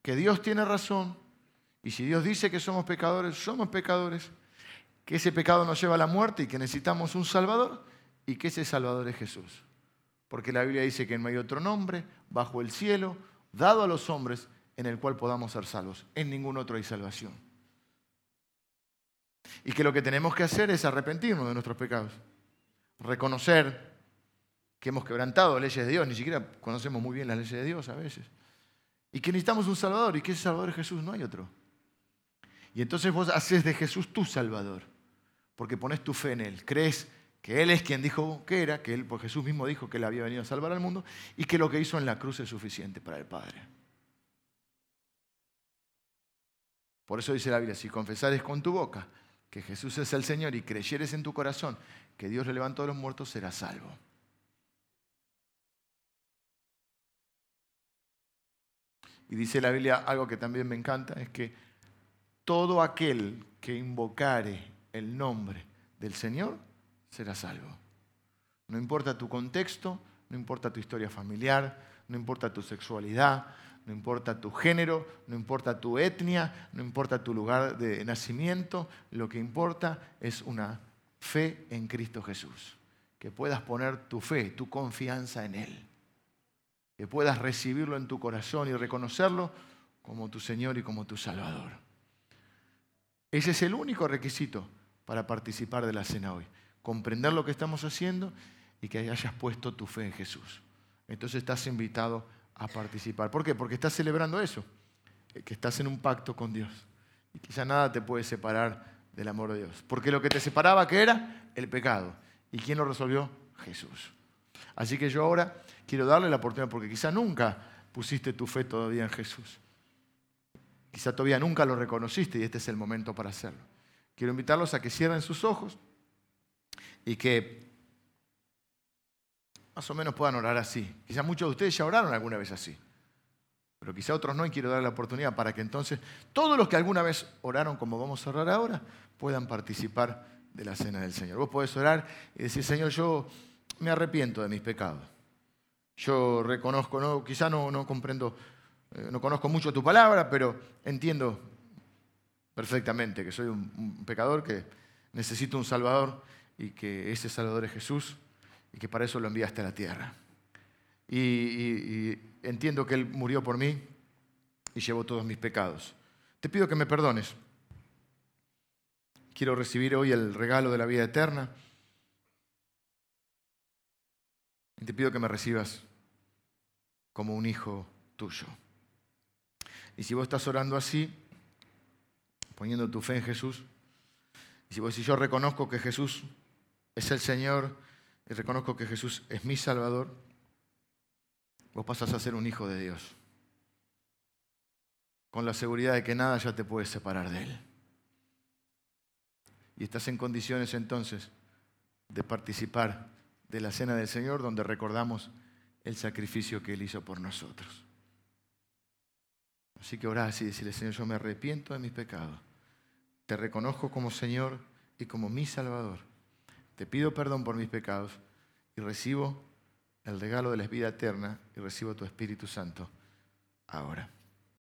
que Dios tiene razón y si Dios dice que somos pecadores, somos pecadores, que ese pecado nos lleva a la muerte y que necesitamos un Salvador y que ese Salvador es Jesús. Porque la Biblia dice que no hay otro nombre bajo el cielo dado a los hombres en el cual podamos ser salvos. En ningún otro hay salvación. Y que lo que tenemos que hacer es arrepentirnos de nuestros pecados. Reconocer que hemos quebrantado leyes de Dios, ni siquiera conocemos muy bien las leyes de Dios a veces. Y que necesitamos un Salvador y que ese Salvador es Jesús, no hay otro. Y entonces vos haces de Jesús tu Salvador, porque pones tu fe en Él, crees que Él es quien dijo que era, que Él, por Jesús mismo dijo que Él había venido a salvar al mundo y que lo que hizo en la cruz es suficiente para el Padre. Por eso dice la Biblia, si confesares con tu boca que Jesús es el Señor y creyeres en tu corazón que Dios le levantó de los muertos, serás salvo. Y dice la Biblia algo que también me encanta, es que todo aquel que invocare el nombre del Señor será salvo. No importa tu contexto, no importa tu historia familiar, no importa tu sexualidad, no importa tu género, no importa tu etnia, no importa tu lugar de nacimiento, lo que importa es una fe en Cristo Jesús. Que puedas poner tu fe, tu confianza en Él. Que puedas recibirlo en tu corazón y reconocerlo como tu Señor y como tu Salvador. Ese es el único requisito para participar de la cena hoy comprender lo que estamos haciendo y que hayas puesto tu fe en Jesús. Entonces estás invitado a participar. ¿Por qué? Porque estás celebrando eso, que estás en un pacto con Dios. Y quizá nada te puede separar del amor de Dios. Porque lo que te separaba, ¿qué era? El pecado. ¿Y quién lo resolvió? Jesús. Así que yo ahora quiero darle la oportunidad, porque quizá nunca pusiste tu fe todavía en Jesús. Quizá todavía nunca lo reconociste y este es el momento para hacerlo. Quiero invitarlos a que cierren sus ojos y que más o menos puedan orar así. Quizá muchos de ustedes ya oraron alguna vez así, pero quizá otros no y quiero dar la oportunidad para que entonces todos los que alguna vez oraron como vamos a orar ahora puedan participar de la cena del Señor. Vos podés orar y decir, Señor, yo me arrepiento de mis pecados. Yo reconozco, no, quizá no, no comprendo, eh, no conozco mucho tu palabra, pero entiendo perfectamente que soy un pecador, que necesito un Salvador y que ese Salvador es Jesús y que para eso lo enviaste a la tierra. Y, entiendo que Él murió por mí y llevó todos mis pecados. Te pido que me perdones. Quiero recibir hoy el regalo de la vida eterna. Y te pido que me recibas como un hijo tuyo. Y si vos estás orando así, poniendo tu fe en Jesús, y si vos si yo reconozco que Jesús es el Señor y reconozco que Jesús es mi Salvador, vos pasas a ser un hijo de Dios, con la seguridad de que nada ya te puede separar de Él. Y estás en condiciones entonces de participar de la cena del Señor donde recordamos el sacrificio que Él hizo por nosotros. Así que orá así y decirle, Señor, yo me arrepiento de mis pecados. Te reconozco como Señor y como mi Salvador te pido perdón por mis pecados y recibo el regalo de la vida eterna y recibo tu Espíritu Santo ahora.